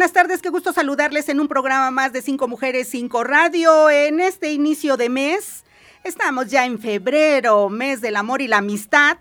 Buenas tardes, qué gusto saludarles en un programa más de Cinco Mujeres, Cinco Radio. En este inicio de mes, estamos ya en febrero, mes del amor y la amistad.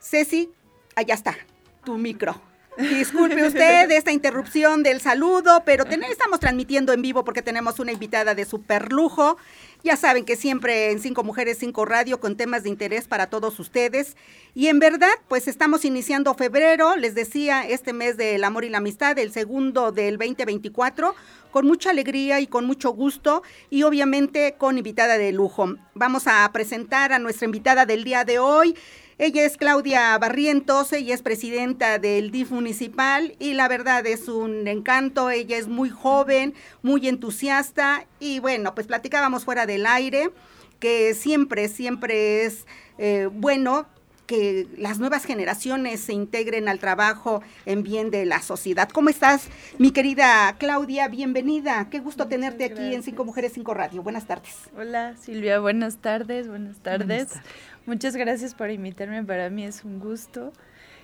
Ceci, allá está, tu micro. Disculpe usted esta interrupción del saludo, pero estamos transmitiendo en vivo porque tenemos una invitada de super lujo. Ya saben que siempre en Cinco Mujeres, Cinco Radio con temas de interés para todos ustedes. Y en verdad, pues estamos iniciando febrero, les decía, este mes del amor y la amistad, el segundo del 2024, con mucha alegría y con mucho gusto y obviamente con invitada de lujo. Vamos a presentar a nuestra invitada del día de hoy. Ella es Claudia Barrientos, ella es presidenta del DIF municipal y la verdad es un encanto, ella es muy joven, muy entusiasta y bueno, pues platicábamos fuera del aire que siempre, siempre es eh, bueno que las nuevas generaciones se integren al trabajo en bien de la sociedad. ¿Cómo estás, mi querida Claudia? Bienvenida. Qué gusto tenerte aquí en Cinco Mujeres, Cinco Radio. Buenas tardes. Hola, Silvia. Buenas tardes. Buenas tardes. Buenas tardes. Muchas gracias por invitarme, para mí es un gusto.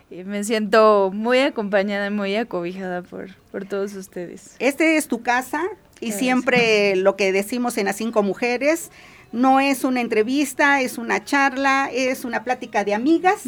Y me siento muy acompañada, muy acobijada por, por todos ustedes. Este es tu casa y siempre lo que decimos en las cinco mujeres, no es una entrevista, es una charla, es una plática de amigas.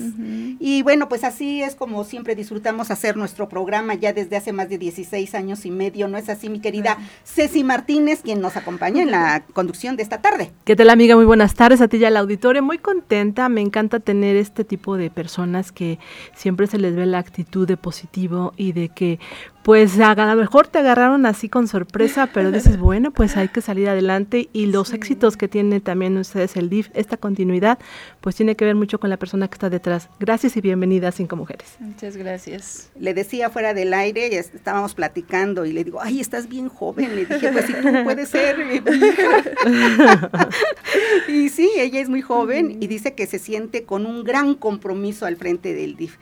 Y bueno, pues así es como siempre disfrutamos hacer nuestro programa ya desde hace más de 16 años y medio. ¿No es así, mi querida Ceci Martínez, quien nos acompaña en la conducción de esta tarde? ¿Qué tal, amiga? Muy buenas tardes a ti y al auditorio. Muy contenta, me encanta tener este tipo de personas que siempre se les ve la actitud de positivo y de que pues a lo mejor te agarraron así con sorpresa, pero dices, bueno, pues hay que salir adelante y los éxitos que tiene también ustedes el DIF, esta continuidad, pues tiene que ver mucho con la persona que está detrás. Gracias y bienvenida a Cinco Mujeres. Muchas gracias. Le decía fuera del aire, estábamos platicando y le digo, ay, estás bien joven. Le dije, pues si tú puedes ser. y sí, ella es muy joven y dice que se siente con un gran compromiso al frente del DIF.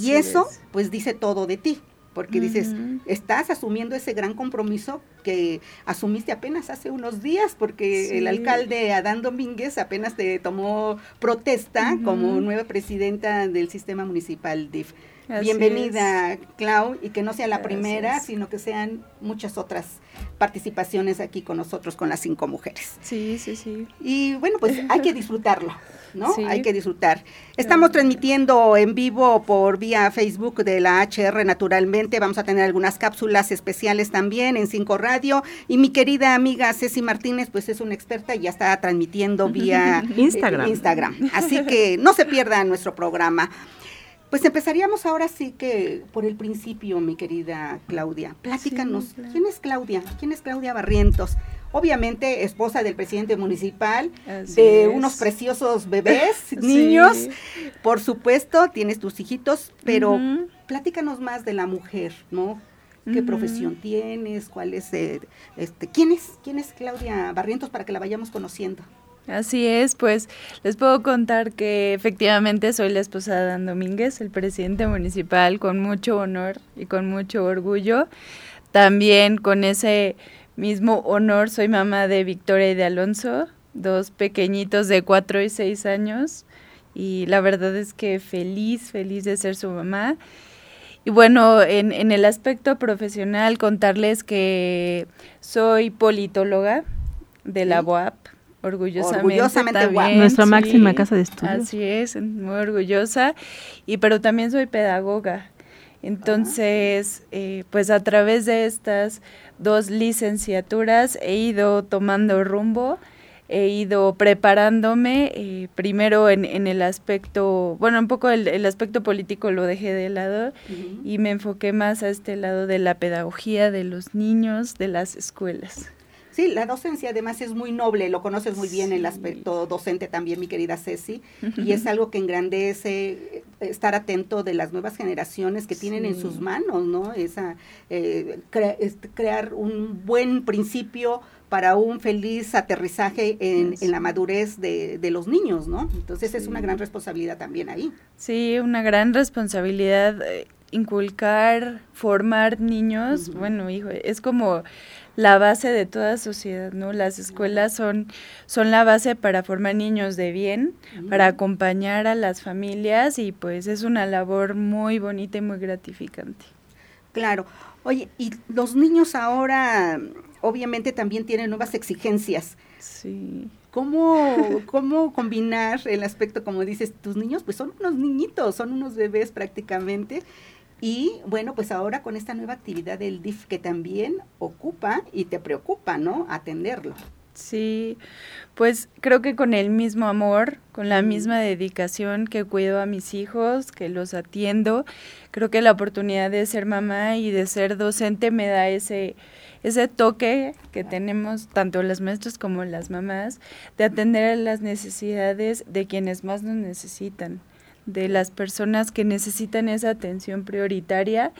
y eso, pues dice todo de ti porque dices, estás asumiendo ese gran compromiso que asumiste apenas hace unos días, porque el alcalde Adán Domínguez apenas te tomó protesta como nueva presidenta del sistema municipal DIF. Bienvenida, Clau, y que no sea la primera, sino que sean muchas otras participaciones aquí con nosotros, con las cinco mujeres. Sí, sí, sí. Y bueno, pues hay que disfrutarlo, ¿no? Hay que disfrutar. Estamos transmitiendo en vivo por vía Facebook de la HR, naturalmente. Vamos a tener algunas cápsulas especiales también en Cinco Radio. Y mi querida amiga Ceci Martínez, pues es una experta y ya está transmitiendo vía Instagram. Instagram. Así que no se pierda nuestro programa. Pues empezaríamos ahora sí que por el principio, mi querida Claudia. Platícanos, ¿quién es Claudia? ¿Quién es Claudia Barrientos? Obviamente esposa del presidente municipal, de unos preciosos bebés, niños, por supuesto, tienes tus hijitos, pero platícanos más de la mujer, ¿no? ¿Qué profesión tienes? ¿Cuál es, eh, este, quién es, quién es Claudia Barrientos para que la vayamos conociendo? Así es, pues les puedo contar que efectivamente soy la esposa de Dan Domínguez, el presidente municipal, con mucho honor y con mucho orgullo. También con ese mismo honor soy mamá de Victoria y de Alonso, dos pequeñitos de cuatro y seis años. Y la verdad es que feliz, feliz de ser su mamá. Y bueno, en, en el aspecto profesional, contarles que soy politóloga de la UAP orgullosamente, Nuestra máxima casa de estudio. Así es, muy orgullosa. Y pero también soy pedagoga. Entonces, eh, pues a través de estas dos licenciaturas he ido tomando rumbo, he ido preparándome, eh, primero en, en, el aspecto, bueno, un poco el, aspecto político lo dejé de lado y me enfoqué más a este lado de la pedagogía de los niños, de las escuelas. Sí, la docencia además es muy noble, lo conoces muy bien el aspecto docente también, mi querida Ceci, y es algo que engrandece eh, estar atento de las nuevas generaciones que tienen en sus manos, ¿no? Esa, eh, crear un buen principio para un feliz aterrizaje en, la madurez de, los niños, ¿no? Entonces es una gran responsabilidad también ahí. Sí, una gran responsabilidad eh, inculcar, formar niños, bueno, hijo, es como la base de toda sociedad, ¿no? Las escuelas son, son la base para formar niños de bien, para acompañar a las familias y pues es una labor muy bonita y muy gratificante. Claro. Oye, y los niños ahora obviamente también tienen nuevas exigencias. Sí. ¿Cómo, ¿Cómo combinar el aspecto, como dices, tus niños, pues son unos niñitos, son unos bebés prácticamente, y bueno, pues ahora con esta nueva actividad del DIF que también ocupa y te preocupa, ¿no? Atenderlo. Sí, pues creo que con el mismo amor, con la misma dedicación que cuido a mis hijos, que los atiendo, creo que la oportunidad de ser mamá y de ser docente me da ese, ese toque que tenemos tanto las maestras como las mamás de atender las necesidades de quienes más nos necesitan de las personas que necesitan esa atención prioritaria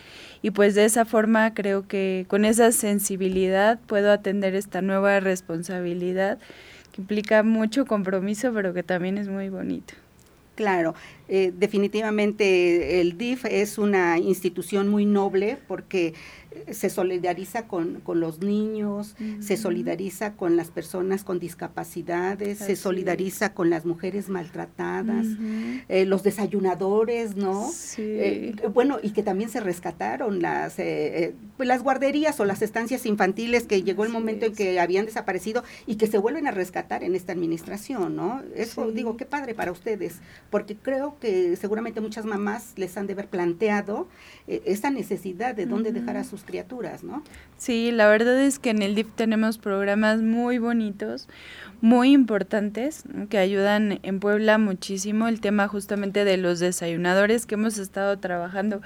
y pues de esa forma creo que con esa sensibilidad puedo atender esta nueva responsabilidad que implica mucho compromiso pero que también es muy bonito. Claro, eh, definitivamente el DIF es una institución muy noble porque se solidariza con, los niños, se solidariza con las personas con discapacidades, se solidariza con las mujeres maltratadas, eh, los desayunadores, ¿no? Eh, bueno, y que también se rescataron las, eh, pues, las guarderías o las estancias infantiles que llegó el momento en que habían desaparecido y que se vuelven a rescatar en esta administración, ¿no? Eso digo, qué padre para ustedes, porque creo que seguramente muchas mamás les han de haber planteado esa necesidad de dónde dejar a sus criaturas, ¿no? Sí, la verdad es que en el DIF tenemos programas muy bonitos, muy importantes, que ayudan en Puebla muchísimo. El tema justamente de los desayunadores que hemos estado trabajando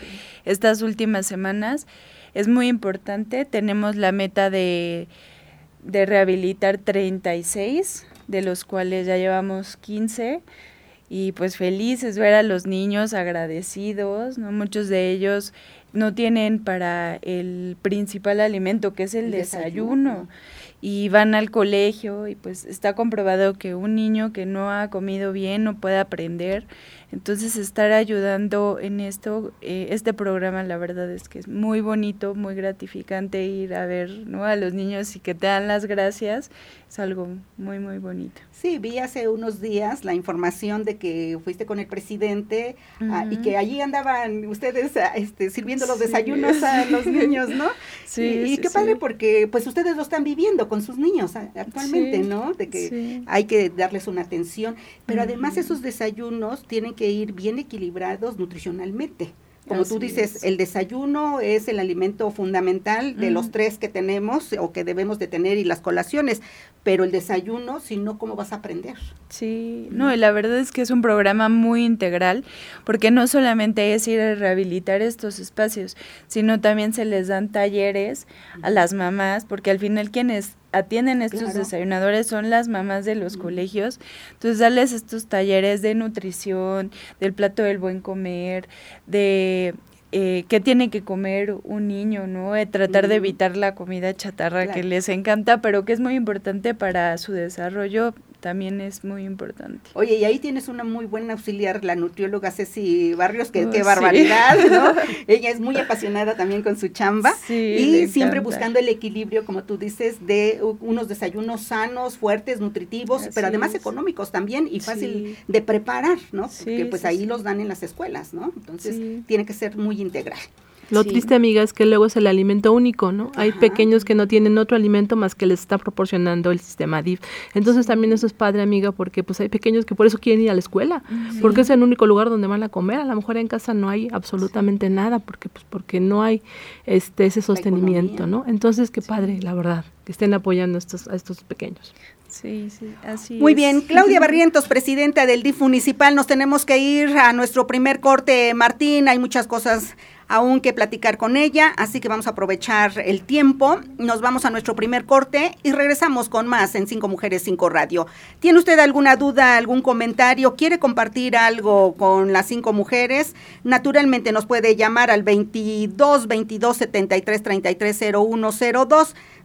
estas últimas semanas es muy importante. Tenemos la meta de, de rehabilitar 36, de los cuales ya llevamos 15 y pues felices ver a los niños agradecidos, ¿no? Muchos de ellos no tienen para el principal alimento que es el, desayuno. Y van al colegio y pues está comprobado que un niño que no ha comido bien no puede aprender entonces, estar ayudando en esto, eh, este programa, la verdad es que es muy bonito, muy gratificante ir a ver ¿no? a los niños y que te dan las gracias, es algo muy, muy bonito. Sí, vi hace unos días la información de que fuiste con el presidente ah, y que allí andaban ustedes ah, este, sirviendo los desayunos a los niños, ¿no? Sí. Y, qué padre porque pues ustedes lo están viviendo con sus niños actualmente, ¿no? De que hay que darles una atención, pero además esos desayunos tienen que ir bien equilibrados nutricionalmente. Como tú dices, el desayuno es el alimento fundamental de los tres que tenemos o que debemos de tener y las colaciones, pero el desayuno, si no, ¿cómo vas a aprender? Sí, no, y la verdad es que es un programa muy integral, porque no solamente es ir a rehabilitar estos espacios, sino también se les dan talleres a las mamás, porque al final quienes atienden estos desayunadores son las mamás de los colegios. Entonces, darles estos talleres de nutrición, del plato del buen comer, de eh, qué tiene que comer un niño, ¿no? De tratar de evitar la comida chatarra que les encanta, pero que es muy importante para su desarrollo también es muy importante. Oye, y ahí tienes una muy buena auxiliar, la nutrióloga Ceci Barrios, que qué barbaridad, ¿no? Ella es muy apasionada también con su chamba y siempre buscando el equilibrio, como tú dices, de unos desayunos sanos, fuertes, nutritivos, pero además económicos también y fácil de preparar, ¿no? Porque pues ahí los dan en las escuelas, ¿no? Entonces tiene que ser muy integral. Lo triste, amiga, es que luego es el alimento único, ¿no? Hay pequeños que no tienen otro alimento más que les está proporcionando el sistema DIF. Entonces también eso es padre, amiga, porque pues hay pequeños que por eso quieren ir a la escuela, porque es el único lugar donde van a comer. A lo mejor en casa no hay absolutamente nada, porque pues porque no hay este ese sostenimiento, ¿no? Entonces qué padre, la verdad, que estén apoyando estos, a estos pequeños. Sí, sí, así Muy bien, Claudia Barrientos, presidenta del DIF municipal, nos tenemos que ir a nuestro primer corte, Martín, hay muchas cosas aún que platicar con ella, así que vamos a aprovechar el tiempo. Nos vamos a nuestro primer corte y regresamos con más en Cinco Mujeres, Cinco Radio. ¿Tiene usted alguna duda, algún comentario? ¿Quiere compartir algo con las cinco mujeres? Naturalmente nos puede llamar al 22 22 73 33 0102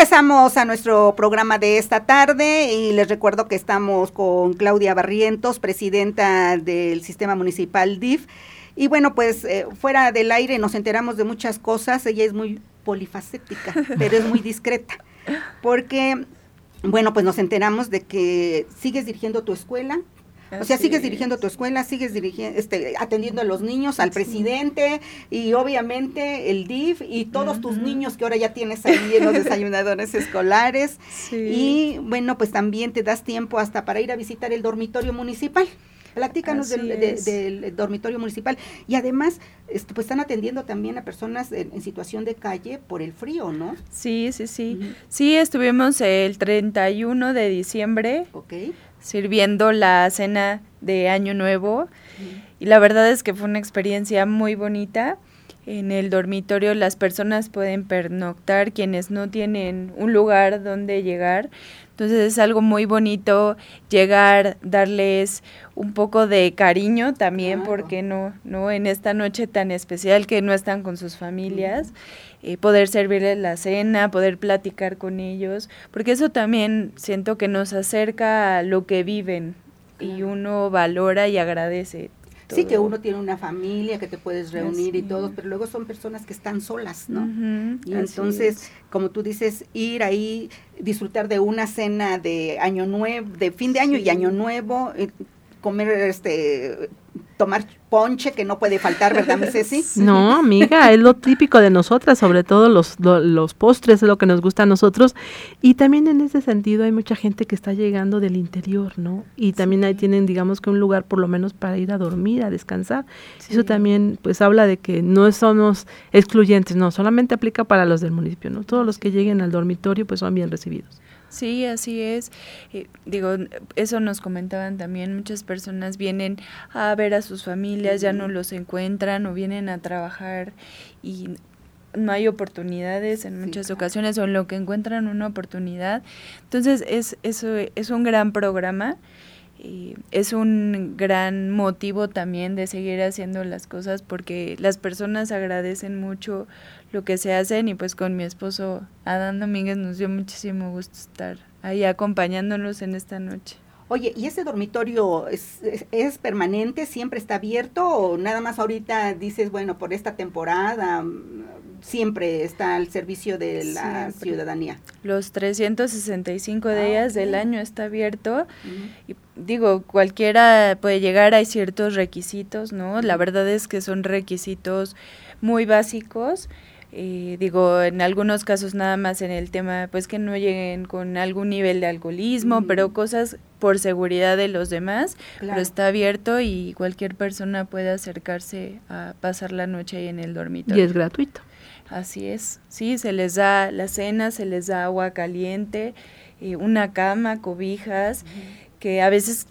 Regresamos a nuestro programa de esta tarde y les recuerdo que estamos con Claudia Barrientos, presidenta del Sistema Municipal DIF. Y bueno, pues eh, fuera del aire nos enteramos de muchas cosas. Ella es muy polifacética, pero es muy discreta. Porque, bueno, pues nos enteramos de que sigues dirigiendo tu escuela, o sea, sigues dirigiendo tu escuela, sigues dirigiendo, este, atendiendo a los niños, al presidente y obviamente el DIF y todos tus niños que ahora ya tienes ahí en los desayunadores escolares. Y bueno, pues también te das tiempo hasta para ir a visitar el dormitorio municipal. Platícanos del, dormitorio municipal. Y además, este, pues están atendiendo también a personas en, situación de calle por el frío, ¿no? Sí, sí, sí. Sí, estuvimos el 31 de diciembre. Ok sirviendo la cena de Año Nuevo y la verdad es que fue una experiencia muy bonita. En el dormitorio las personas pueden pernoctar quienes no tienen un lugar donde llegar. Entonces es algo muy bonito llegar, darles un poco de cariño también, porque no, no en esta noche tan especial que no están con sus familias. Eh, poder servirles la cena, poder platicar con ellos, porque eso también siento que nos acerca a lo que viven y uno valora y agradece. Sí, que uno tiene una familia, que te puedes reunir y todo, pero luego son personas que están solas, ¿no? y entonces, como tú dices, ir ahí, disfrutar de una cena de año nuevo, de fin de año y año nuevo, eh, comer este tomar ponche que no puede faltar, ¿verdad, mi Ceci? No, amiga, es lo típico de nosotras, sobre todo los, los postres, es lo que nos gusta a nosotros. Y también en ese sentido hay mucha gente que está llegando del interior, ¿no? Y también ahí tienen, digamos que un lugar por lo menos para ir a dormir, a descansar. Eso también, pues, habla de que no somos excluyentes, no, solamente aplica para los del municipio, ¿no? Todos los que lleguen al dormitorio, pues, son bien recibidos. Sí, así es. Eh, digo, eso nos comentaban también, muchas personas vienen a ver a sus familias, ya no los encuentran o vienen a trabajar y no hay oportunidades en muchas ocasiones o en lo que encuentran una oportunidad. Entonces, es, eso es un gran programa. Es un gran motivo también de seguir haciendo las cosas porque las personas agradecen mucho lo que se hacen y pues con mi esposo Adán Domínguez nos dio muchísimo gusto estar ahí acompañándonos en esta noche. Oye, ¿y ese dormitorio es, es, permanente, siempre está abierto o nada más ahorita dices, bueno, por esta temporada mm, siempre está al servicio de la ciudadanía? Los 365 ah, días del año está abierto. Y digo, cualquiera puede llegar, hay ciertos requisitos, ¿no? La verdad es que son requisitos muy básicos eh, digo, en algunos casos nada más en el tema, pues que no lleguen con algún nivel de alcoholismo, pero cosas por seguridad de los demás, pero está abierto y cualquier persona puede acercarse a pasar la noche ahí en el dormitorio. Y es gratuito. Así es, sí, se les da la cena, se les da agua caliente, eh, una cama, cobijas, que a veces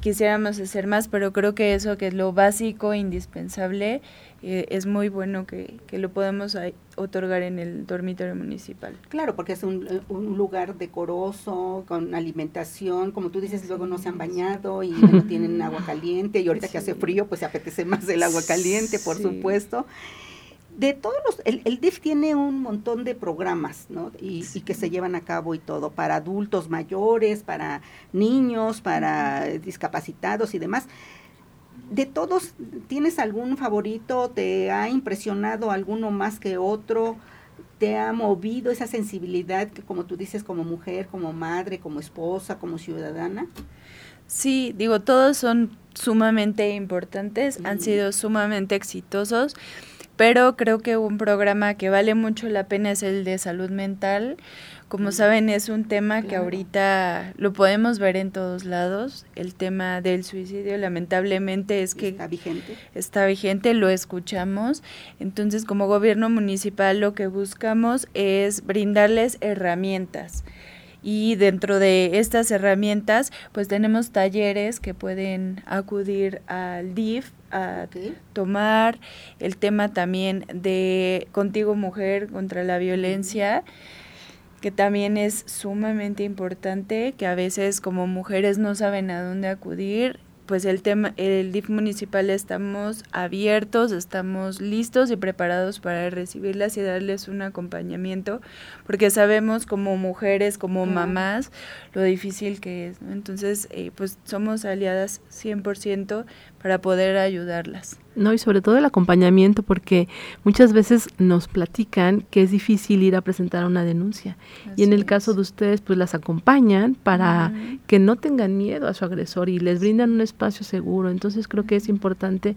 quisiéramos hacer más, pero creo que eso que es lo básico, indispensable, eh, es muy bueno que, que lo podamos otorgar en el dormitorio municipal. Claro, porque es un, eh, un, lugar decoroso, con alimentación, como tú dices, luego no se han bañado y no tienen agua caliente y ahorita que hace frío, pues se apetece más el agua caliente, por supuesto. De todos los, el, el, DIF tiene un montón de programas, ¿no? Y, y, que se llevan a cabo y todo, para adultos mayores, para niños, para discapacitados y demás de todos, ¿tienes algún favorito? ¿Te ha impresionado alguno más que otro? te ha movido esa sensibilidad que como tú dices, como mujer, como madre, como esposa, como ciudadana? Sí, digo, todos son sumamente importantes, han sido sumamente exitosos, pero creo que un programa que vale mucho la pena es el de salud mental. Como saben, es un tema que ahorita lo podemos ver en todos lados. El tema del suicidio, lamentablemente, es que está vigente. Está vigente, lo escuchamos. Entonces, como gobierno municipal, lo que buscamos es brindarles herramientas y dentro de estas herramientas pues tenemos talleres que pueden acudir al DIF a tomar el tema también de contigo mujer contra la violencia que también es sumamente importante que a veces como mujeres no saben a dónde acudir pues el tema, el DIF municipal estamos abiertos, estamos listos y preparados para recibirlas y darles un acompañamiento, porque sabemos como mujeres, como mamás, lo difícil que es. Entonces, eh, pues somos aliadas 100% para poder ayudarlas. No, y sobre todo el acompañamiento, porque muchas veces nos platican que es difícil ir a presentar una denuncia. y en el caso de ustedes, pues las acompañan para que no tengan miedo a su agresor y les brindan un espacio seguro. Entonces creo que es importante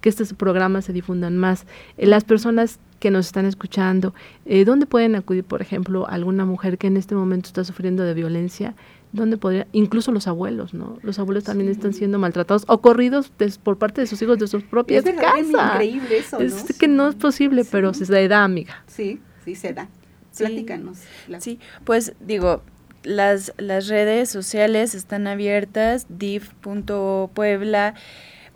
que estos programas se difundan más. Eh, las personas que nos están escuchando, eh, ¿dónde pueden acudir, por ejemplo, alguna mujer que en este momento está sufriendo de violencia? ¿Dónde podría? Incluso los abuelos, ¿no? Los abuelos también están siendo maltratados o corridos por parte de sus hijos de sus propias es casas. Es increíble eso, ¿no? Es que no es posible, pero se da, amiga. Sí, sí se da. Platícanos. Sí, pues digo, las, las redes sociales están abiertas, div.puebla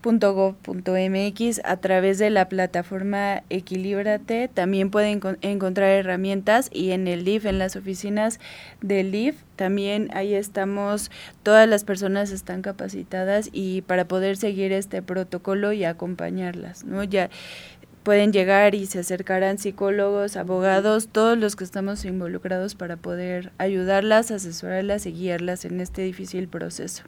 .gov.mx a través de la plataforma Equilíbrate. También pueden encontrar herramientas y en el LIF, en las oficinas del LIF, también ahí estamos, todas las personas están capacitadas y para poder seguir este protocolo y acompañarlas, ¿no? Ya pueden llegar y se acercarán psicólogos, abogados, todos los que estamos involucrados para poder ayudarlas, asesorarlas y guiarlas en este difícil proceso.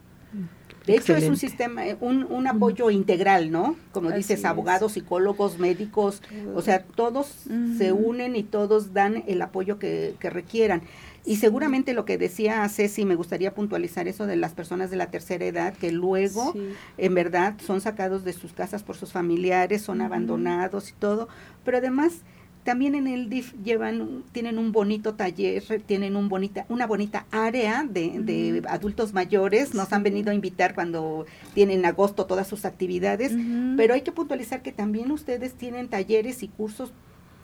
De hecho, es un sistema, eh, un, un apoyo integral, ¿no? Como dices, abogados, psicólogos, médicos, o sea, todos se unen y todos dan el apoyo que, que requieran. Y seguramente lo que decía Ceci, me gustaría puntualizar eso de las personas de la tercera edad, que luego, en verdad, son sacados de sus casas por sus familiares, son abandonados y todo, pero además también en el DIF llevan, tienen un bonito taller, tienen un bonita, una bonita área de, adultos mayores. Nos han venido a invitar cuando tienen agosto todas sus actividades, pero hay que puntualizar que también ustedes tienen talleres y cursos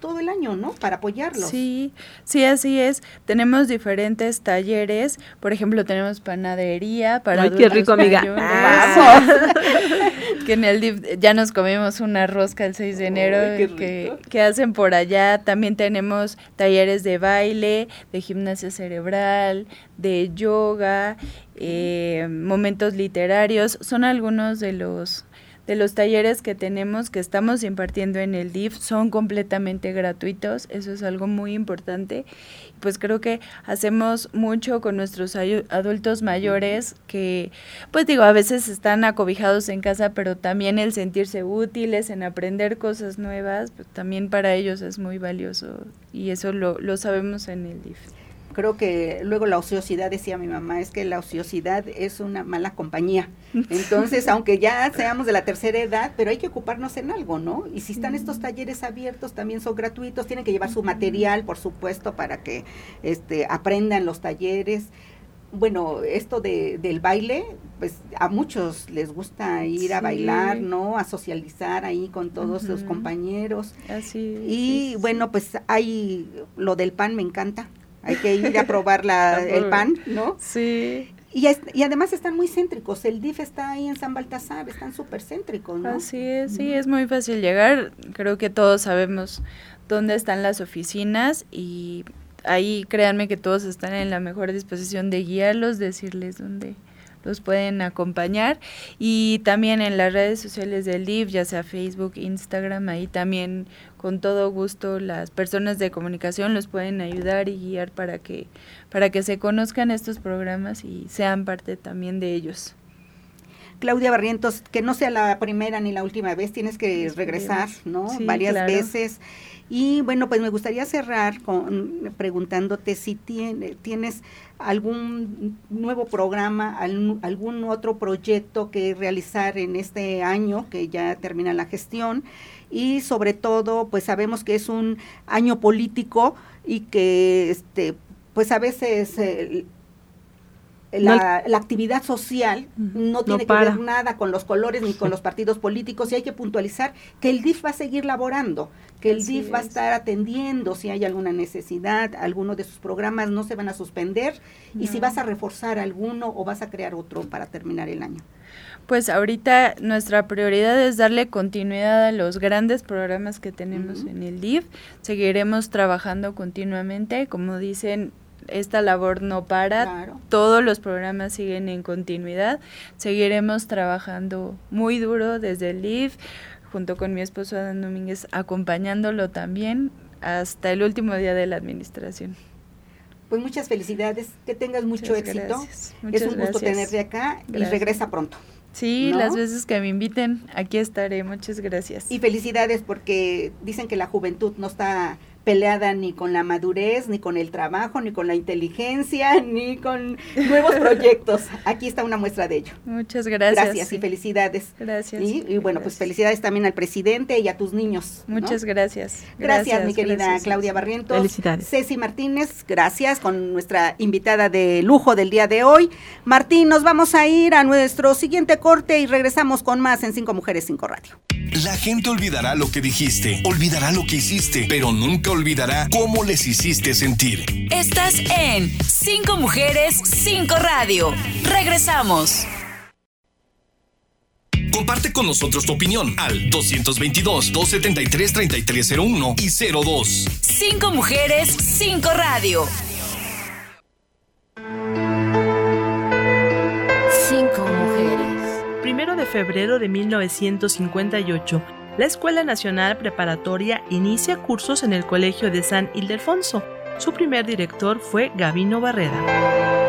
todo el año, ¿no? Para apoyarlos. Sí, sí, así es. Tenemos diferentes talleres, por ejemplo, tenemos panadería para Ay, qué rico, amiga. que en el DIF ya nos comimos una rosca el 6 de enero que, que, hacen por allá. También tenemos talleres de baile, de gimnasia cerebral, de yoga, eh, momentos literarios. Son algunos de los de los talleres que tenemos, que estamos impartiendo en el DIF, son completamente gratuitos, eso es algo muy importante. Pues creo que hacemos mucho con nuestros adultos mayores que, pues digo, a veces están acobijados en casa, pero también el sentirse útiles, en aprender cosas nuevas, pues también para ellos es muy valioso y eso lo, lo sabemos en el DIF creo que luego la ociosidad, decía mi mamá, es que la ociosidad es una mala compañía. Entonces, aunque ya seamos de la tercera edad, pero hay que ocuparnos en algo, ¿no? Y si están estos talleres abiertos, también son gratuitos, tienen que llevar su material, por supuesto, para que este, aprendan los talleres. Bueno, esto de, del baile, pues a muchos les gusta ir a bailar, ¿no? A socializar ahí con todos sus compañeros. Así. Y bueno, pues hay lo del pan, me encanta hay que ir a probar la, el pan, ¿no? Sí. Y, y además están muy céntricos, el DIF está ahí en San Baltasar, están súper céntricos, ¿no? Así es, sí, es muy fácil llegar, creo que todos sabemos dónde están las oficinas y ahí créanme que todos están en la mejor disposición de guiarlos, decirles dónde los pueden acompañar y también en las redes sociales del DIF, ya sea Facebook, Instagram, ahí también con todo gusto las personas de comunicación los pueden ayudar y guiar para que para que se conozcan estos programas y sean parte también de ellos. Claudia Barrientos, que no sea la primera ni la última vez, tienes que regresar, ¿no? Varias veces. Y bueno, pues me gustaría cerrar con preguntándote si tiene, tienes algún nuevo programa, algún otro proyecto que realizar en este año que ya termina la gestión y sobre todo, pues sabemos que es un año político y que este pues a veces eh, la, actividad social no tiene que ver nada con los colores ni con los partidos políticos y hay que puntualizar que el DIF va a seguir laborando, que el DIF va a estar atendiendo si hay alguna necesidad, alguno de sus programas no se van a suspender y si vas a reforzar alguno o vas a crear otro para terminar el año. Pues ahorita nuestra prioridad es darle continuidad a los grandes programas que tenemos en el DIF. Seguiremos trabajando continuamente, como dicen, esta labor no para, todos los programas siguen en continuidad, seguiremos trabajando muy duro desde el LIF, junto con mi esposo Adán Domínguez, acompañándolo también hasta el último día de la administración. Pues muchas felicidades, que tengas mucho éxito. es un gusto tenerte acá y regresa pronto. Sí, las veces que me inviten, aquí estaré. Muchas gracias. Y felicidades porque dicen que la juventud no está peleada ni con la madurez, ni con el trabajo, ni con la inteligencia, ni con nuevos proyectos. Aquí está una muestra de ello. Muchas gracias. Gracias y felicidades. Gracias. Y, bueno, pues felicidades también al presidente y a tus niños. Muchas gracias. gracias. mi querida Claudia Barrientos. Felicidades. Ceci Martínez, gracias con nuestra invitada de lujo del día de hoy. Martín, nos vamos a ir a nuestro siguiente corte y regresamos con más en Cinco Mujeres, Cinco Radio. La gente olvidará lo que dijiste, olvidará lo que hiciste, pero nunca olvidará cómo les hiciste sentir. Estás en Cinco Mujeres, Cinco Radio. Regresamos. Comparte con nosotros tu opinión al 222-273-3301 y 02. Cinco Mujeres, Cinco Radio. Cinco Mujeres. Primero de febrero de 1958 la Escuela Nacional Preparatoria inicia cursos en el Colegio de San Ildefonso. Su primer director fue Gavino Barreda.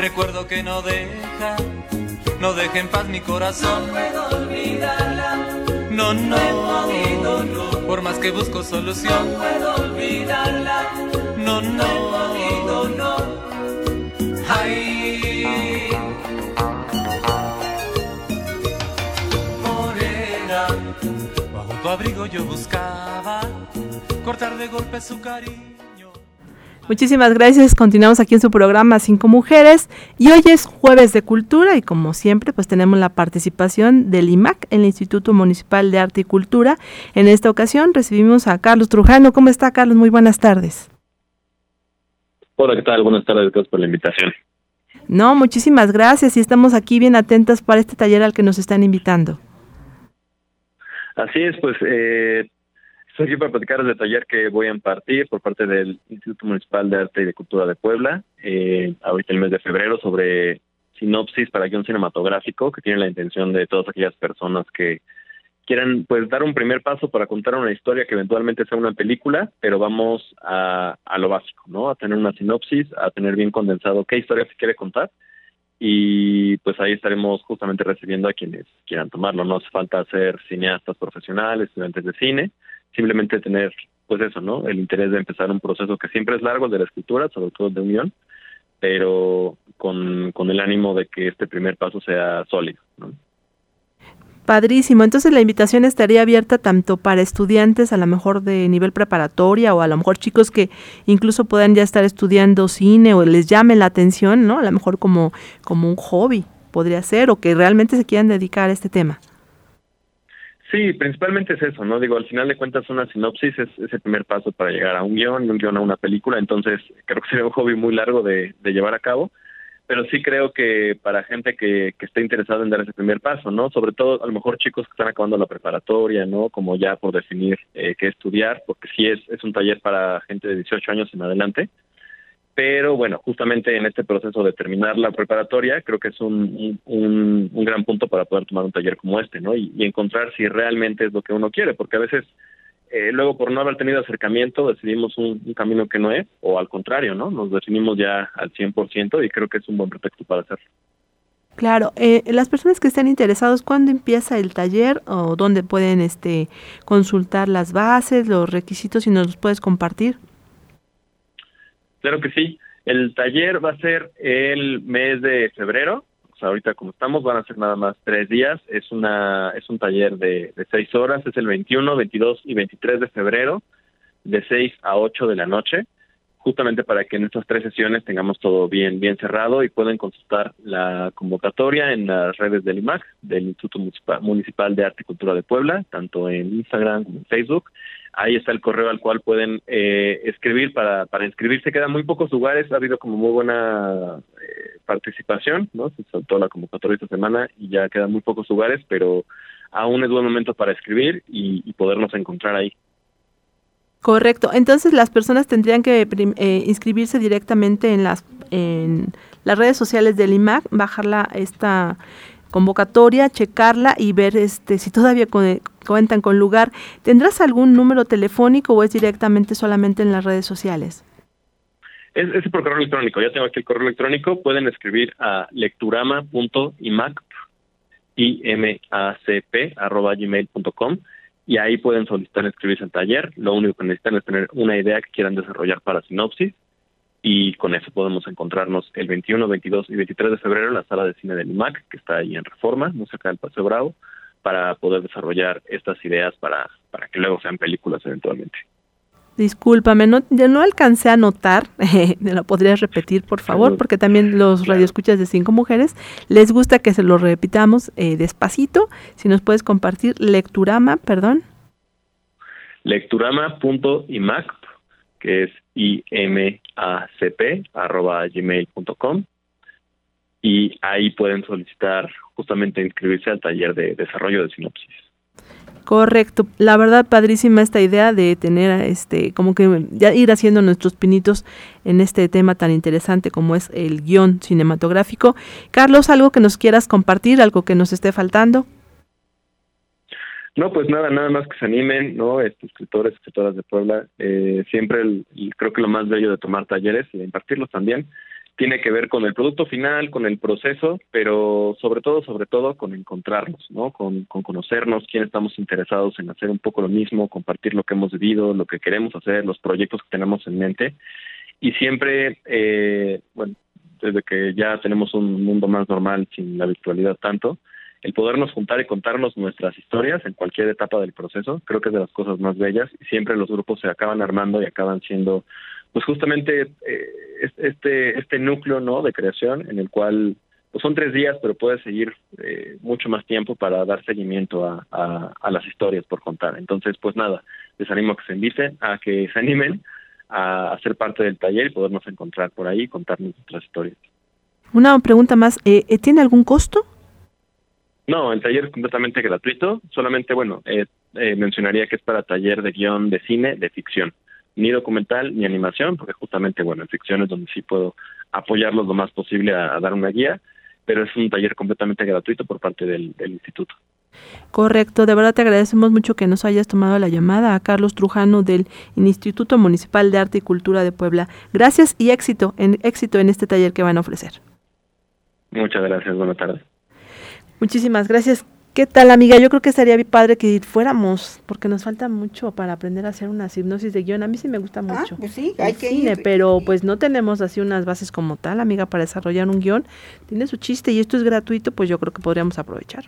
Recuerdo que no deja, no deja en paz mi corazón. No puedo olvidarla, no, no, he podido, no, por más que busco solución. No puedo olvidarla, no, no, he podido, no, ay. Morena, bajo tu abrigo yo buscaba cortar de golpe su cariño. Muchísimas gracias. Continuamos aquí en su programa Cinco Mujeres y hoy es jueves de cultura y como siempre pues tenemos la participación del IMAC, el Instituto Municipal de Arte y Cultura. En esta ocasión recibimos a Carlos Trujano. ¿Cómo está Carlos? Muy buenas tardes. Hola, ¿qué tal? Buenas tardes, gracias por la invitación. No, muchísimas gracias y estamos aquí bien atentas para este taller al que nos están invitando. Así es, pues eh, aquí para platicar del taller que voy a impartir por parte del Instituto Municipal de Arte y de Cultura de Puebla, eh, ahorita el mes de febrero, sobre sinopsis para guion cinematográfico, que tiene la intención de todas aquellas personas que quieran pues dar un primer paso para contar una historia que eventualmente sea una película, pero vamos a, a lo básico, ¿no? A tener una sinopsis, a tener bien condensado qué historia se quiere contar y pues ahí estaremos justamente recibiendo a quienes quieran tomarlo. No hace falta ser cineastas profesionales, estudiantes de cine, simplemente tener pues eso, ¿no? El interés de empezar un proceso que siempre es largo, de la escritura, sobre todo de unión, pero con, con el ánimo de que este primer paso sea sólido, ¿no? Padrísimo. Entonces la invitación estaría abierta tanto para estudiantes a lo mejor de nivel preparatoria o a lo mejor chicos que incluso puedan ya estar estudiando cine o les llame la atención, ¿no? A lo mejor como, como un hobby podría ser o que realmente se quieran dedicar a este tema. Sí, principalmente es eso, ¿no? Digo, al final de cuentas una sinopsis es, el primer paso para llegar a un guion, un guion a una película, entonces creo que sería un hobby muy largo de, llevar a cabo, pero sí creo que para gente que, que esté interesada en dar ese primer paso, ¿no? Sobre todo a lo mejor chicos que están acabando la preparatoria, ¿no? Como ya por definir eh, qué estudiar, porque sí es, es un taller para gente de 18 años en adelante, pero bueno, justamente en este proceso de terminar la preparatoria, creo que es un, un, gran punto para poder tomar un taller como este, ¿no? Y, encontrar si realmente es lo que uno quiere, porque a veces eh, luego por no haber tenido acercamiento decidimos un, camino que no es, o al contrario, ¿no? Nos definimos ya al 100% y creo que es un buen pretexto para hacerlo. Claro, eh, las personas que estén interesados, ¿cuándo empieza el taller o dónde pueden este, consultar las bases, los requisitos y nos los puedes compartir? Claro que sí. El taller va a ser el mes de febrero. O sea, ahorita como estamos van a ser nada más tres días. Es una es un taller de, de seis horas. Es el 21, 22 y 23 de febrero, de 6 a 8 de la noche justamente para que en estas tres sesiones tengamos todo bien bien cerrado y pueden consultar la convocatoria en las redes del IMAC, del Instituto Municipal de Arte y Cultura de Puebla, tanto en Instagram como en Facebook. Ahí está el correo al cual pueden eh, escribir para, para inscribirse. Quedan muy pocos lugares, ha habido como muy buena eh, participación, ¿no? Se soltó la convocatoria esta semana y ya quedan muy pocos lugares, pero aún es buen momento para escribir y podernos encontrar ahí. Correcto. Entonces las personas tendrían que eh, inscribirse directamente en las en las redes sociales del IMAC, bajarla esta convocatoria, checarla y ver este si todavía cuentan con lugar. ¿Tendrás algún número telefónico o es directamente solamente en las redes sociales? Es, por correo electrónico. Ya tengo aquí el correo electrónico. Pueden escribir a lecturama.imac arroba gmail.com y ahí pueden solicitar inscribirse al taller. Lo único que necesitan es tener una idea que quieran desarrollar para sinopsis y con eso podemos encontrarnos el 21, 22 y 23 de febrero en la sala de cine del IMAC, que está ahí en Reforma, muy cerca del Paseo Bravo, para poder desarrollar estas ideas para, para que luego sean películas eventualmente. Discúlpame, no, no alcancé a notar, me lo podrías repetir por favor, porque también los radioescuchas de Cinco Mujeres les gusta que se lo repitamos eh, despacito. Si nos puedes compartir, lecturama, perdón. Lecturama.imac, que es I-M-A-C-P, arroba gmail.com. Y ahí pueden solicitar justamente inscribirse al taller de desarrollo de sinopsis. Correcto, la verdad padrísima esta idea de tener este como que ya ir haciendo nuestros pinitos en este tema tan interesante como es el guion cinematográfico. Carlos, algo que nos quieras compartir, algo que nos esté faltando. No, pues nada, nada más que se animen, ¿no? Este, escritores, escritoras de Puebla, eh, siempre el, creo que lo más bello de tomar talleres y de impartirlos también tiene que ver con el producto final, con el proceso, pero sobre todo, sobre todo con encontrarnos, ¿no? Con, conocernos, quién estamos interesados en hacer un poco lo mismo, compartir lo que hemos vivido, lo que queremos hacer, los proyectos que tenemos en mente. Y siempre, eh, bueno, desde que ya tenemos un mundo más normal sin la virtualidad tanto, el podernos juntar y contarnos nuestras historias en cualquier etapa del proceso, creo que es de las cosas más bellas y siempre los grupos se acaban armando y acaban siendo pues justamente eh, este este núcleo no de creación en el cual pues son tres días pero puede seguir eh, mucho más tiempo para dar seguimiento a, a, las historias por contar. Entonces pues nada les animo a que se inviten a que se animen a, ser parte del taller y podernos encontrar por ahí y contarnos nuestras historias. Una pregunta más eh, tiene algún costo no el taller es completamente gratuito solamente bueno mencionaría que es para taller de guion de cine de ficción ni documental ni animación, porque justamente, bueno, en ficción es donde sí puedo apoyarlos lo más posible a, dar una guía, pero es un taller completamente gratuito por parte del, instituto. Correcto, de verdad te agradecemos mucho que nos hayas tomado la llamada a Carlos Trujano del Instituto Municipal de Arte y Cultura de Puebla. Gracias y éxito en éxito en este taller que van a ofrecer. Muchas gracias, buenas tardes. Muchísimas gracias. ¿Qué tal, amiga? Yo creo que estaría bien padre que fuéramos, porque nos falta mucho para aprender a hacer una hipnosis de guion. A mí sí me gusta ah, mucho. pues sí, hay que ir. Pero pues no tenemos así unas bases como tal, amiga, para desarrollar un guion. Tiene su chiste y esto es gratuito, pues yo creo que podríamos aprovechar.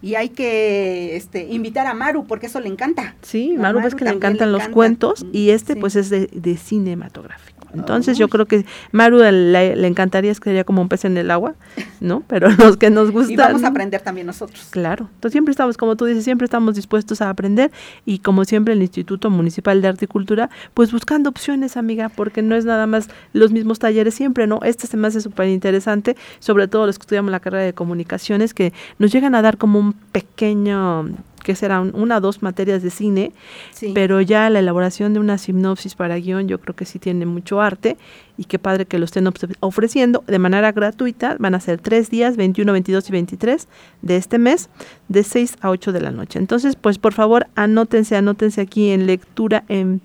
Y hay que este, invitar a Maru, porque eso le encanta. Sí, Maru, es que le encantan los cuentos y este pues es de, de cinematográfico. Entonces yo creo que Maru le, le encantaría, es que sería como un pez en el agua, ¿no? Pero los que nos gustan... Y vamos a aprender también nosotros. Claro, entonces siempre estamos, como tú dices, siempre estamos dispuestos a aprender y como siempre el Instituto Municipal de Arte y Cultura, pues buscando opciones, amiga, porque no es nada más los mismos talleres siempre, ¿no? Este se me hace súper interesante, sobre todo los que estudiamos la carrera de comunicaciones, que nos llegan a dar como un pequeño que serán una o dos materias de cine, pero ya la elaboración de una sinopsis para guion yo creo que sí tiene mucho arte y qué padre que lo estén ofreciendo de manera gratuita. Van a ser tres días, 21, 22 y 23 de este mes, de 6 a 8 de la noche. Entonces, pues por favor, anótense, anótense aquí en lectura en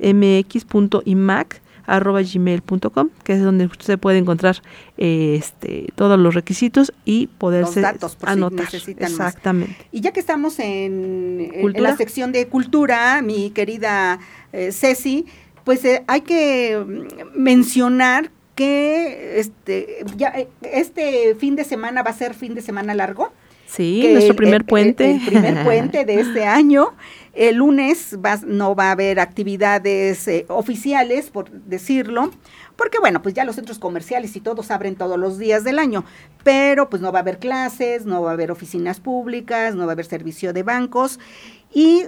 mx.imac arroba gmail.com, que es donde usted puede encontrar este, todos los requisitos y poderse anotar. Exactamente. Y ya que estamos en, la sección de cultura, mi querida eh, Ceci, pues eh, hay que mm, mencionar que este, ya, eh, este fin de semana va a ser fin de semana largo. Sí, nuestro primer puente. El, primer puente de este año. El lunes no va a haber actividades eh, oficiales, por decirlo, porque bueno, pues ya los centros comerciales y todos abren todos los días del año, pero pues no va a haber clases, no va a haber oficinas públicas, no va a haber servicio de bancos y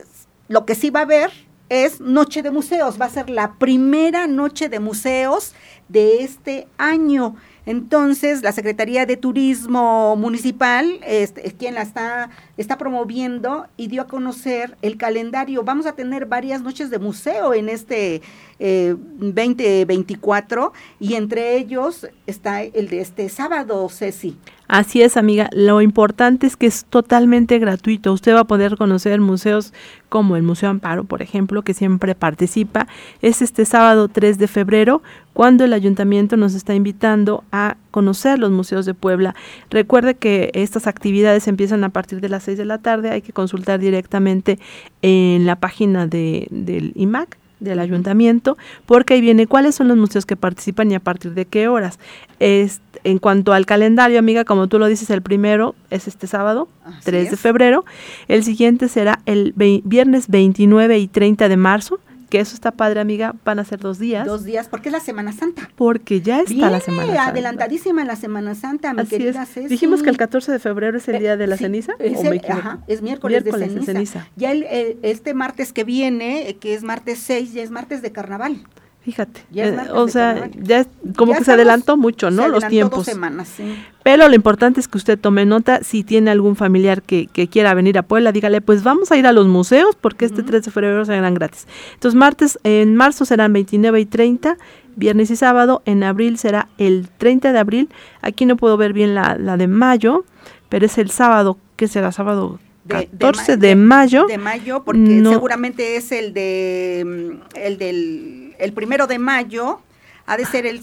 lo que sí va a haber es Noche de Museos, va a ser la primera noche de museos de este año. Entonces, la Secretaría de Turismo Municipal es, quien la está, está promoviendo y dio a conocer el calendario. Vamos a tener varias noches de museo en este 2024 eh, y entre ellos está el de este sábado, Ceci. Así es, amiga. Lo importante es que es totalmente gratuito. Usted va a poder conocer museos como el Museo Amparo, por ejemplo, que siempre participa. Es este sábado 3 de febrero cuando el ayuntamiento nos está invitando a conocer los museos de Puebla. Recuerde que estas actividades empiezan a partir de las 6 de la tarde. Hay que consultar directamente en la página de, del IMAC del ayuntamiento, porque ahí viene cuáles son los museos que participan y a partir de qué horas. Es, en cuanto al calendario, amiga, como tú lo dices, el primero es este sábado, 3 de febrero, el siguiente será el viernes 29 y 30 de marzo, que eso está padre, amiga, van a ser dos días. Dos días, porque es la Semana Santa. Porque ya está la Semana Santa. adelantadísima la Semana Santa, mi querida es. Dijimos que el 14 de febrero es el día de la ceniza. Es, ajá, es miércoles, de, ceniza. Ya el, este martes que viene, eh, que es martes 6, ya es martes de carnaval. Fíjate, eh, o sea, ya como que se adelantó mucho, ¿no? Los tiempos. Dos semanas, sí. Pero lo importante es que usted tome nota, si tiene algún familiar que, que, quiera venir a Puebla, dígale, pues vamos a ir a los museos porque este 3 de febrero serán gratis. Entonces, martes, en marzo serán 29 y 30, viernes y sábado, en abril será el 30 de abril, aquí no puedo ver bien la, la de mayo, pero es el sábado, que será sábado 14 de, mayo. De mayo, porque seguramente es el de mm, el del el primero de mayo. Ha de ser el,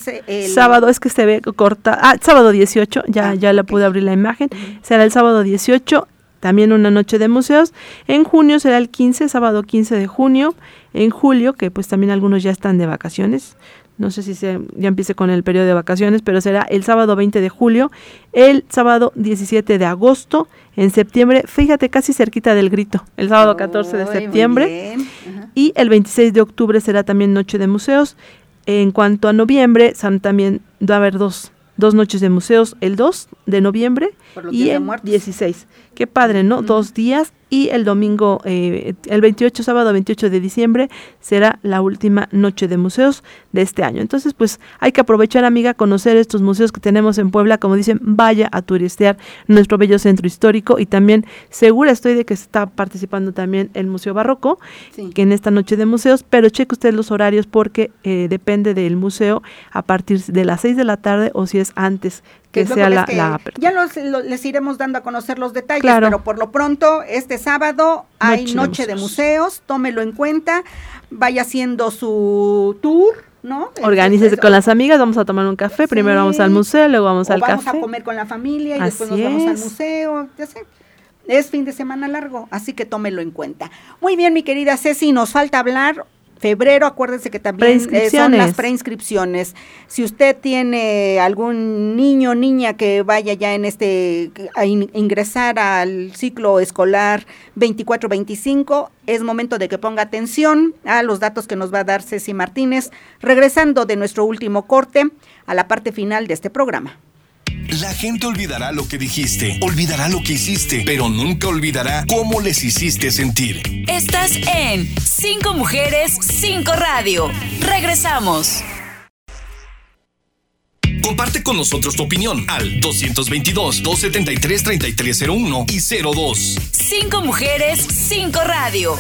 sábado, es que se ve corta. Ah, sábado 18, ya, ah, ya la pude abrir la imagen. Será el sábado 18, también una noche de museos. En junio será el 15, sábado 15 de junio. En julio, que pues también algunos ya están de vacaciones, no sé si se, ya empiece con el periodo de vacaciones, pero será el sábado 20 de julio, el sábado 17 de agosto, en septiembre, fíjate, casi cerquita del grito, el sábado 14 de septiembre, y el 26 de octubre será también Noche de Museos. En cuanto a noviembre, también va a haber dos, dos noches de museos, el 2 de noviembre y el 16. Qué padre, ¿no? Dos días y el domingo, eh, el 28, sábado 28 de diciembre, será la última noche de museos de este año. Entonces, pues hay que aprovechar, amiga, conocer estos museos que tenemos en Puebla, como dicen, vaya a turistear nuestro bello centro histórico y también segura estoy de que está participando también el Museo Barroco, que en esta noche de museos, pero cheque usted los horarios porque eh, depende del museo a partir de las 6 de la tarde o si es antes que sea la, apertura. Ya les iremos dando a conocer los detalles, pero por lo pronto, este sábado hay Noche, de, museos. tómelo en cuenta, vaya haciendo su tour. ¿no? Organícese con las amigas, vamos a tomar un café, primero vamos al museo, luego vamos al café. Vamos a comer con la familia y después nos vamos al museo, ya sé. Es fin de semana largo, así que tómelo en cuenta. Muy bien, mi querida Ceci, nos falta hablar febrero, acuérdense que también eh, son las preinscripciones. Si usted tiene algún niño o niña que vaya ya en este a ingresar al ciclo escolar 24-25, es momento de que ponga atención a los datos que nos va a dar Ceci Martínez, regresando de nuestro último corte a la parte final de este programa. La gente olvidará lo que dijiste, olvidará lo que hiciste, pero nunca olvidará cómo les hiciste sentir. Estás en Cinco Mujeres, Cinco Radio. Regresamos. Comparte con nosotros tu opinión al 222-273-3301 y 02. Cinco Mujeres, Cinco Radio.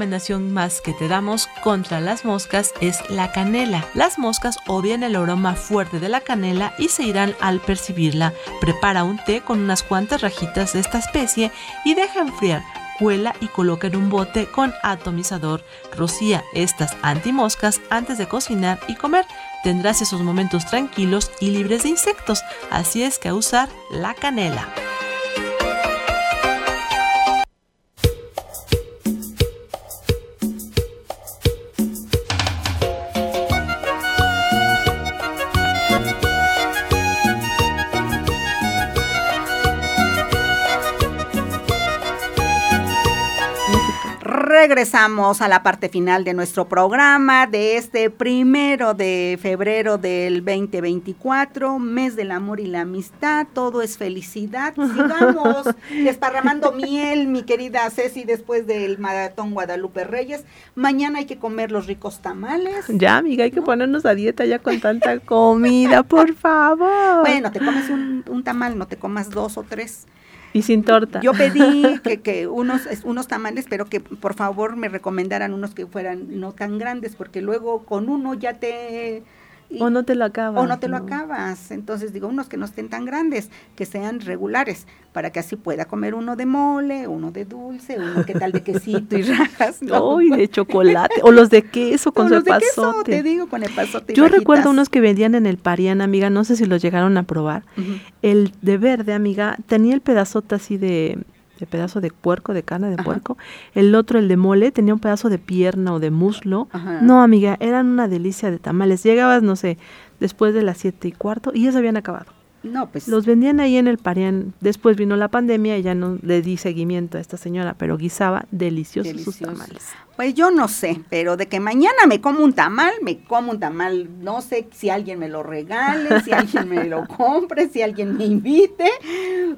Recomendación más que te damos contra las moscas es la canela. Las moscas odian el aroma fuerte de la canela y se irán al percibirla. Prepara un té con unas cuantas rajitas de esta especie y deja enfriar. Cuela y coloca en un bote con atomizador. Rocía estas antimoscas antes de cocinar y comer. Tendrás esos momentos tranquilos y libres de insectos. Así es que a usar la canela. Regresamos a la parte final de nuestro programa de este primero de febrero del 2024, mes del amor y la amistad, todo es felicidad. Sigamos desparramando miel, mi querida Ceci, después del maratón Guadalupe Reyes. Mañana hay que comer los ricos tamales. Ya, amiga, hay que ponernos a dieta ya con tanta comida, por favor. Bueno, te comes un, un tamal, no te comas dos o tres. Y sin torta. Yo pedí que, que unos, unos tamales, pero que por favor me recomendaran unos que fueran no tan grandes, porque luego con uno ya te o no te lo acabas. O no te lo acabas. Entonces digo, unos que no estén tan grandes, que sean regulares, para que así pueda comer uno de mole, uno de dulce, uno que tal de quesito y rajas. ¿no? de chocolate. o los de queso con o los de queso, te digo, con el pasote. Yo recuerdo unos que vendían en el Parián, amiga, no sé si los llegaron a probar. El de verde, amiga, tenía el pedazote así de de pedazo de puerco, de carne de puerco. El otro, el de mole, tenía un pedazo de pierna o de muslo. No, amiga, eran una delicia de tamales. Llegabas, no sé, después de las siete y cuarto y ya se habían acabado. No, pues. Los vendían ahí en el Parián. Después vino la pandemia y ya no le di seguimiento a esta señora, pero guisaba deliciosos sus tamales. Pues yo no sé, pero de que mañana me como un tamal, me como un tamal. No sé si alguien me lo regale, si alguien me lo compre, si alguien me invite,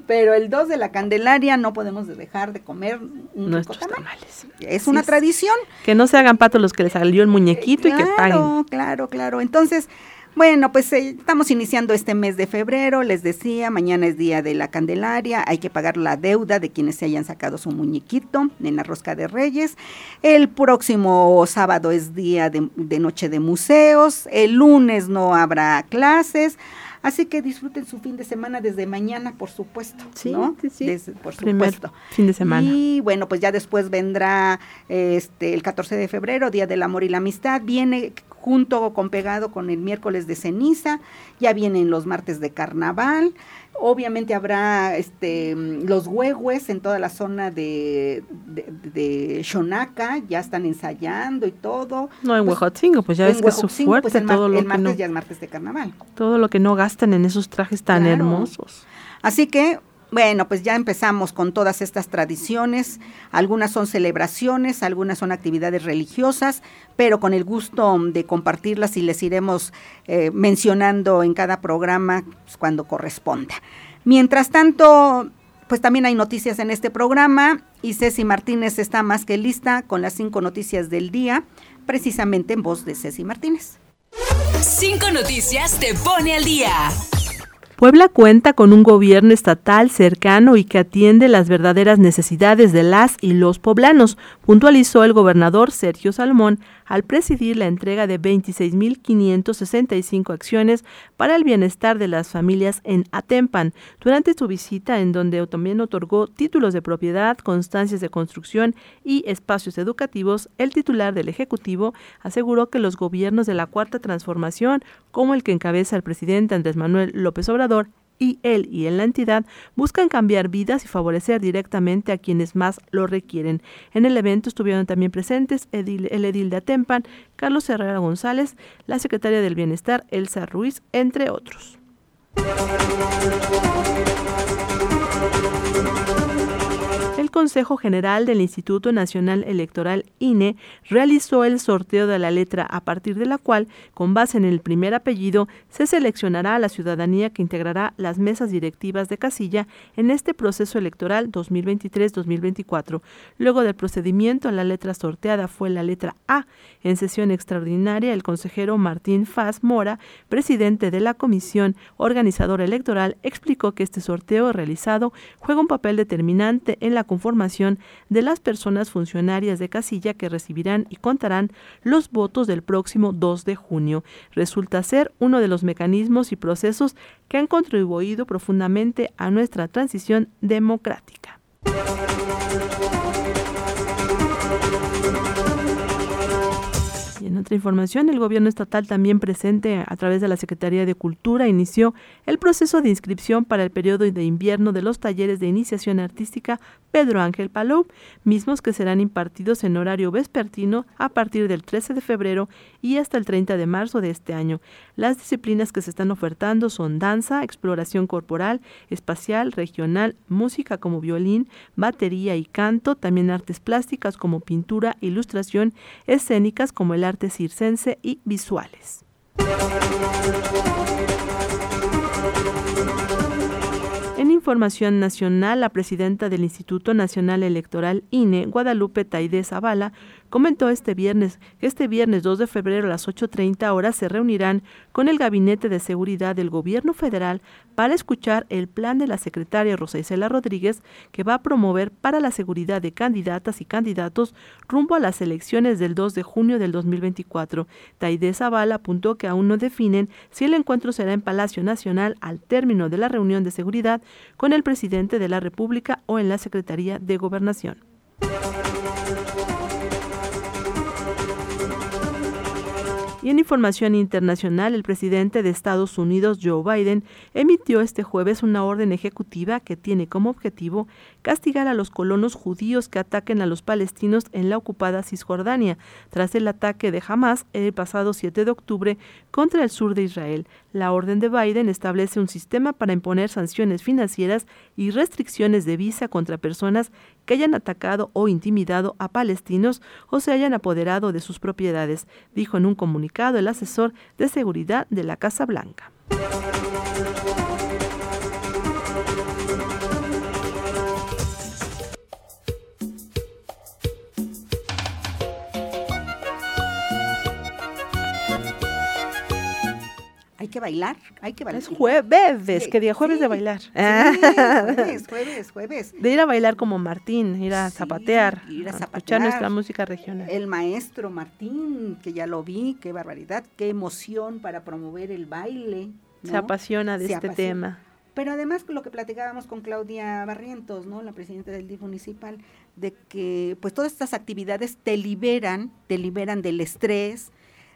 pero el 2 de la Candelaria no podemos dejar de comer un Nuestros tamales. Es una tradición. Que no se hagan patos los que les salió el muñequito y que paguen. Claro, claro, claro. Entonces, bueno, pues eh, estamos iniciando este mes de febrero, les decía, mañana es día de la Candelaria, hay que pagar la deuda de quienes se hayan sacado su muñequito en la rosca de Reyes. El próximo sábado es día de, Noche de Museos, el lunes no habrá clases. Así que disfruten su fin de semana desde mañana, por supuesto. Sí, sí, sí. por supuesto. fin de semana. Y bueno, pues ya después vendrá este el 14 de febrero, Día del Amor y la Amistad. Viene junto con pegado con el miércoles de ceniza, ya vienen los martes de carnaval, obviamente habrá este los huehues en toda la zona de, de, Xonaca, ya están ensayando y todo. No, en pues, Huejotzingo, pues ya ves que es su fuerte pues todo lo el martes ya es martes de carnaval. Todo lo que no gastan en esos trajes tan hermosos. Así que bueno, pues ya empezamos con todas estas tradiciones. Algunas son celebraciones, algunas son actividades religiosas, pero con el gusto de compartirlas y les iremos eh, mencionando en cada programa pues, cuando corresponda. Mientras tanto, pues también hay noticias en este programa y Ceci Martínez está más que lista con las cinco noticias del día, precisamente en voz de Ceci Martínez. Cinco noticias te pone al día. Puebla cuenta con un gobierno estatal cercano y que atiende las verdaderas necesidades de las y los poblanos, puntualizó el gobernador Sergio Salmón al presidir la entrega de 26.565 acciones para el bienestar de las familias en Atempan durante su visita en donde también otorgó títulos de propiedad, constancias de construcción y espacios educativos. El titular del Ejecutivo aseguró que los gobiernos de la Cuarta Transformación, como el que encabeza el presidente Andrés Manuel López Obrador, y él y en la entidad buscan cambiar vidas y favorecer directamente a quienes más lo requieren. En el evento estuvieron también presentes el edil de Atempan, Carlos Herrera González, la secretaria del Bienestar, Elsa Ruiz, entre otros. Consejo General del Instituto Nacional Electoral INE realizó el sorteo de la letra a partir de la cual, con base en el primer apellido, se seleccionará a la ciudadanía que integrará las mesas directivas de casilla en este proceso electoral 2023-2024. Luego del procedimiento, la letra sorteada fue la letra A. En sesión extraordinaria, el consejero Martín Faz Mora, presidente de la Comisión Organizadora Electoral, explicó que este sorteo realizado juega un papel determinante en la de las personas funcionarias de casilla que recibirán y contarán los votos del próximo 2 de junio. Resulta ser uno de los mecanismos y procesos que han contribuido profundamente a nuestra transición democrática. En otra información, el gobierno estatal también presente a través de la Secretaría de Cultura inició el proceso de inscripción para el periodo de invierno de los talleres de iniciación artística Pedro Ángel Palou, mismos que serán impartidos en horario vespertino a partir del 13 de febrero y hasta el 30 de marzo de este año. Las disciplinas que se están ofertando son danza, exploración corporal, espacial, regional, música como violín, batería y canto, también artes plásticas como pintura, ilustración, escénicas como el arte circense y visuales. En información nacional, la presidenta del Instituto Nacional Electoral INE, Guadalupe Taide Zavala, comentó este viernes que este viernes 2 de febrero a las 8.30 horas se reunirán con el Gabinete de Seguridad del Gobierno Federal para escuchar el plan de la secretaria Rosa Isela Rodríguez que va a promover para la seguridad de candidatas y candidatos rumbo a las elecciones del 2 de junio del 2024. Taide Zavala apuntó que aún no definen si el encuentro será en Palacio Nacional al término de la reunión de seguridad con el presidente de la República o en la Secretaría de Gobernación. Y en información internacional, el presidente de Estados Unidos, Joe Biden, emitió este jueves una orden ejecutiva que tiene como objetivo castigar a los colonos judíos que ataquen a los palestinos en la ocupada Cisjordania, tras el ataque de Hamas el pasado 7 de octubre contra el sur de Israel. La orden de Biden establece un sistema para imponer sanciones financieras y restricciones de visa contra personas que hayan atacado o intimidado a palestinos o se hayan apoderado de sus propiedades, dijo en un comunicado el asesor de seguridad de la Casa Blanca. Que bailar, hay que bailar. Es jueves, que día jueves de bailar. jueves, jueves, jueves. De ir a bailar como Martín, ir a zapatear, ir a zapatear. escuchar nuestra música regional. El maestro Martín, que ya lo vi, qué barbaridad, qué emoción para promover el baile. Se apasiona de este tema. Pero además lo que platicábamos con Claudia Barrientos, ¿no? La presidenta del DIF municipal, de que pues todas estas actividades te liberan, te liberan del estrés,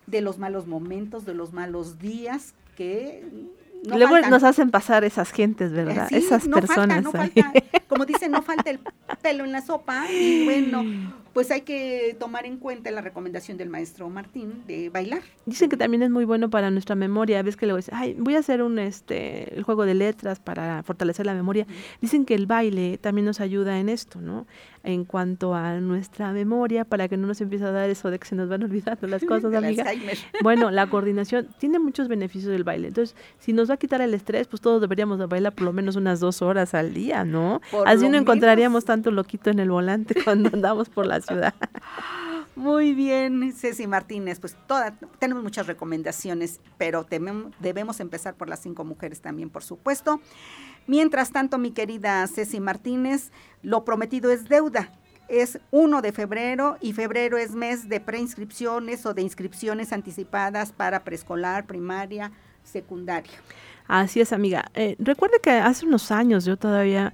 de los malos momentos, de los malos días que Luego nos hacen pasar esas gentes, ¿verdad? esas personas. como dicen, no falta el pelo en la sopa y bueno, pues hay que tomar en cuenta la recomendación del maestro Martín de bailar. Dicen que también es muy bueno para nuestra memoria. Ves que le dicen, ay, voy a hacer un este el juego de letras para fortalecer la memoria. Dicen que el baile también nos ayuda en esto, ¿no? En cuanto a nuestra memoria, para que no nos empiece a dar eso de que se nos van olvidando las cosas, amiga. bueno, la coordinación tiene muchos beneficios del baile. Entonces, si nos va a quitar el estrés, pues todos deberíamos de bailar por lo menos unas dos horas al día, ¿no? Así no encontraríamos tanto loquito en el volante cuando andamos por las ciudad. Muy bien, Ceci Martínez, pues toda, tenemos muchas recomendaciones, pero debemos empezar por las cinco mujeres también, por supuesto. Mientras tanto, mi querida Ceci Martínez, lo prometido es deuda. Es 1 de febrero y febrero es mes de preinscripciones o de inscripciones anticipadas para preescolar, primaria, secundaria. Así es, amiga. Eh, recuerde que hace unos años yo todavía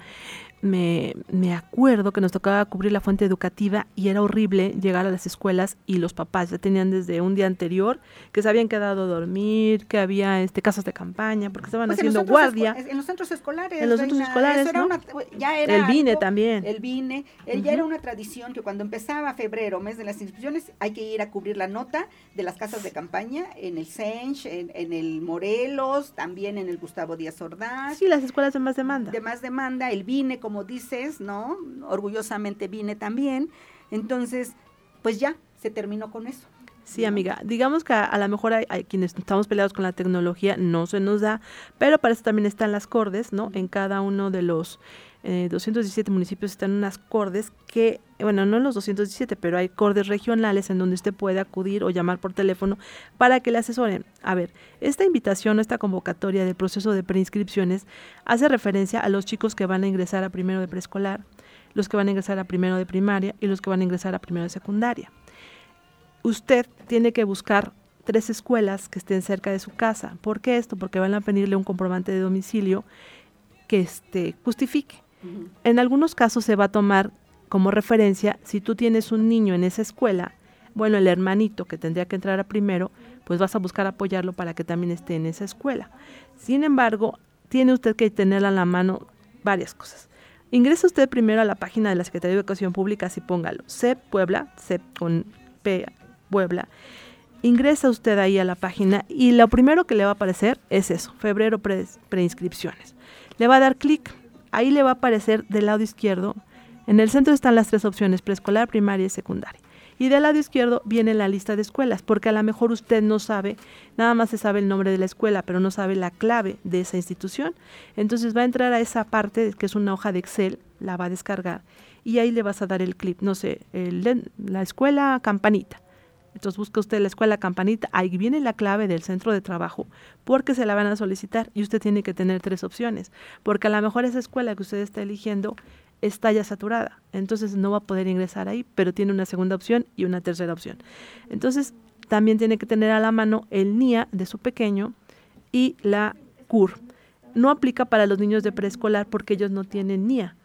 me, me, acuerdo que nos tocaba cubrir la fuente educativa y era horrible llegar a las escuelas y los papás ya tenían desde un día anterior que se habían quedado a dormir, que había este casas de campaña, porque estaban Pues haciendo guardia. En los centros escolares. En los centros reina, escolares, eso era ¿no? una- ya era El vine algo- también. El vine. eh, Ya era una tradición que cuando empezaba febrero, mes de las inscripciones, hay que ir a cubrir la nota de las casas de campaña en el Sench, en, en el Morelos, también en el Gustavo Díaz Ordaz. Sí, las escuelas de más demanda. de más demanda, el vine, como dices, ¿no? Orgullosamente vine también. Entonces, pues ya, se terminó con eso. Sí, amiga. Digamos que a, a lo mejor hay, hay quienes estamos peleados con la tecnología, no se nos da, pero para eso también están las cordes, ¿no? En cada uno de los eh, 217 municipios están unas cordes que, bueno, no en los 217, pero hay cordes regionales en donde usted puede acudir o llamar por teléfono para que le asesoren. A ver, esta invitación o esta convocatoria del proceso de preinscripciones hace referencia a los chicos que van a ingresar a primero de preescolar, los que van a ingresar a primero de primaria y los que van a ingresar a primero de secundaria usted tiene que buscar tres escuelas que estén cerca de su casa. ¿Por qué esto? Porque van a pedirle un comprobante de domicilio que este, justifique. En algunos casos se va a tomar como referencia si tú tienes un niño en esa escuela, bueno, el hermanito que tendría que entrar a primero, pues vas a buscar apoyarlo para que también esté en esa escuela. Sin embargo, tiene usted que tener a la mano varias cosas. Ingresa usted primero a la página de la Secretaría de Educación Pública, así póngalo, CEP Puebla, CEP con P Puebla. Ingresa usted ahí a la página y lo primero que le va a aparecer es eso, febrero pre- preinscripciones. Le va a dar clic, ahí le va a aparecer del lado izquierdo, en el centro están las tres opciones, preescolar, primaria y secundaria. Y del lado izquierdo viene la lista de escuelas, porque a lo mejor usted no sabe, nada más se sabe el nombre de la escuela, pero no sabe la clave de esa institución. Entonces va a entrar a esa parte, que es una hoja de Excel, la va a descargar, y ahí le vas a dar el clip, no sé, la escuela campanita. Entonces busca usted la escuela campanita, ahí viene la clave del centro de trabajo, porque se la van a solicitar y usted tiene que tener tres opciones, porque a lo mejor esa escuela que usted está eligiendo está ya saturada, entonces no va a poder ingresar ahí, pero tiene una segunda opción y una tercera opción. Entonces también tiene que tener a la mano el NIA de su pequeño y la CUR. No aplica para los niños de preescolar porque ellos no tienen NIA.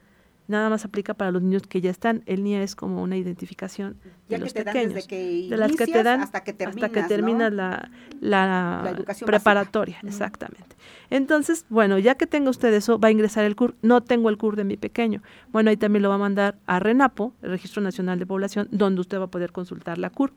Nada más aplica para los niños que ya están. El NIA es como una identificación Ya de que los te dan pequeños. desde que de las que te dan hasta que hasta que terminas, la, la, La educación preparatoria, básica. Exactamente. Entonces, bueno, ya que tenga usted eso, va a ingresar el CUR. No tengo el CUR de mi pequeño. Bueno, ahí también lo va a mandar a RENAPO, el Registro Nacional de Población, donde usted va a poder consultar la CUR.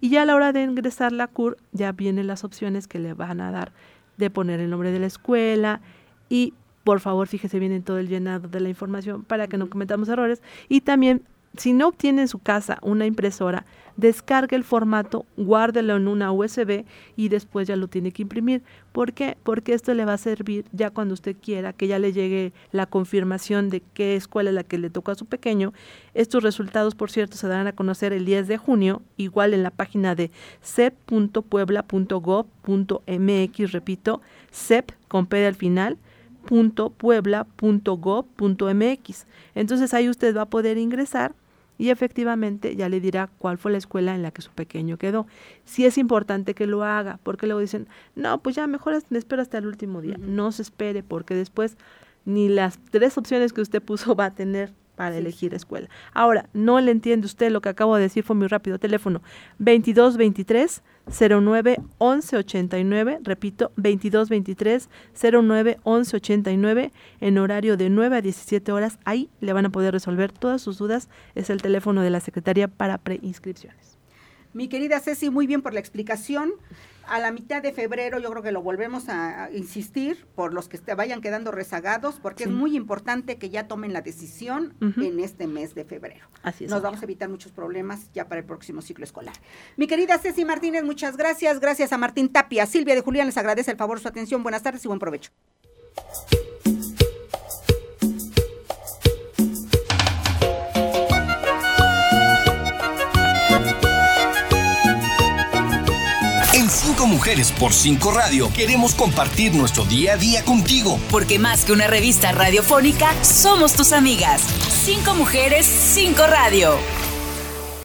Y ya a la hora de ingresar la CUR, ya vienen las opciones que le van a dar de poner el nombre de la escuela y por favor fíjese bien en todo el llenado de la información para que no cometamos errores y también si no obtiene en su casa una impresora, descargue el formato, guárdelo en una USB y después ya lo tiene que imprimir. ¿Por qué? Porque esto le va a servir ya cuando usted quiera, que ya le llegue la confirmación de qué escuela es la que le tocó a su pequeño. Estos resultados, por cierto, se darán a conocer el 10 de junio, igual en la página de cep.puebla.gov.mx, repito, cep con P al final, puebla.gov.mx. Entonces ahí usted va a poder ingresar y efectivamente ya le dirá cuál fue la escuela en la que su pequeño quedó. Sí es importante que lo haga, porque luego dicen, no, pues ya mejor me espero hasta el último día. No se espere, porque después ni las tres opciones que usted puso va a tener para elegir escuela. Ahora, no le entiende usted lo que acabo de decir, fue muy rápido. Teléfono 2223 09 11 89, repito, 2223 09 11 89 en horario de 9 a 17 horas. Ahí le van a poder resolver todas sus dudas. Es el teléfono de la Secretaría para preinscripciones. Mi querida Ceci, muy bien por la explicación. A la mitad de febrero yo creo que lo volvemos a, insistir por los que te vayan quedando rezagados, porque es muy importante que ya tomen la decisión en este mes de febrero. Así es. Nos amiga. vamos a evitar muchos problemas ya para el próximo ciclo escolar. Mi querida Ceci Martínez, muchas gracias. Gracias a Martín Tapia. Silvia de Julián les agradece el favor su atención. Buenas tardes y buen provecho. 5 Mujeres por 5 Radio queremos compartir nuestro día a día contigo. Porque más que una revista radiofónica, somos tus amigas. Cinco mujeres, cinco radio.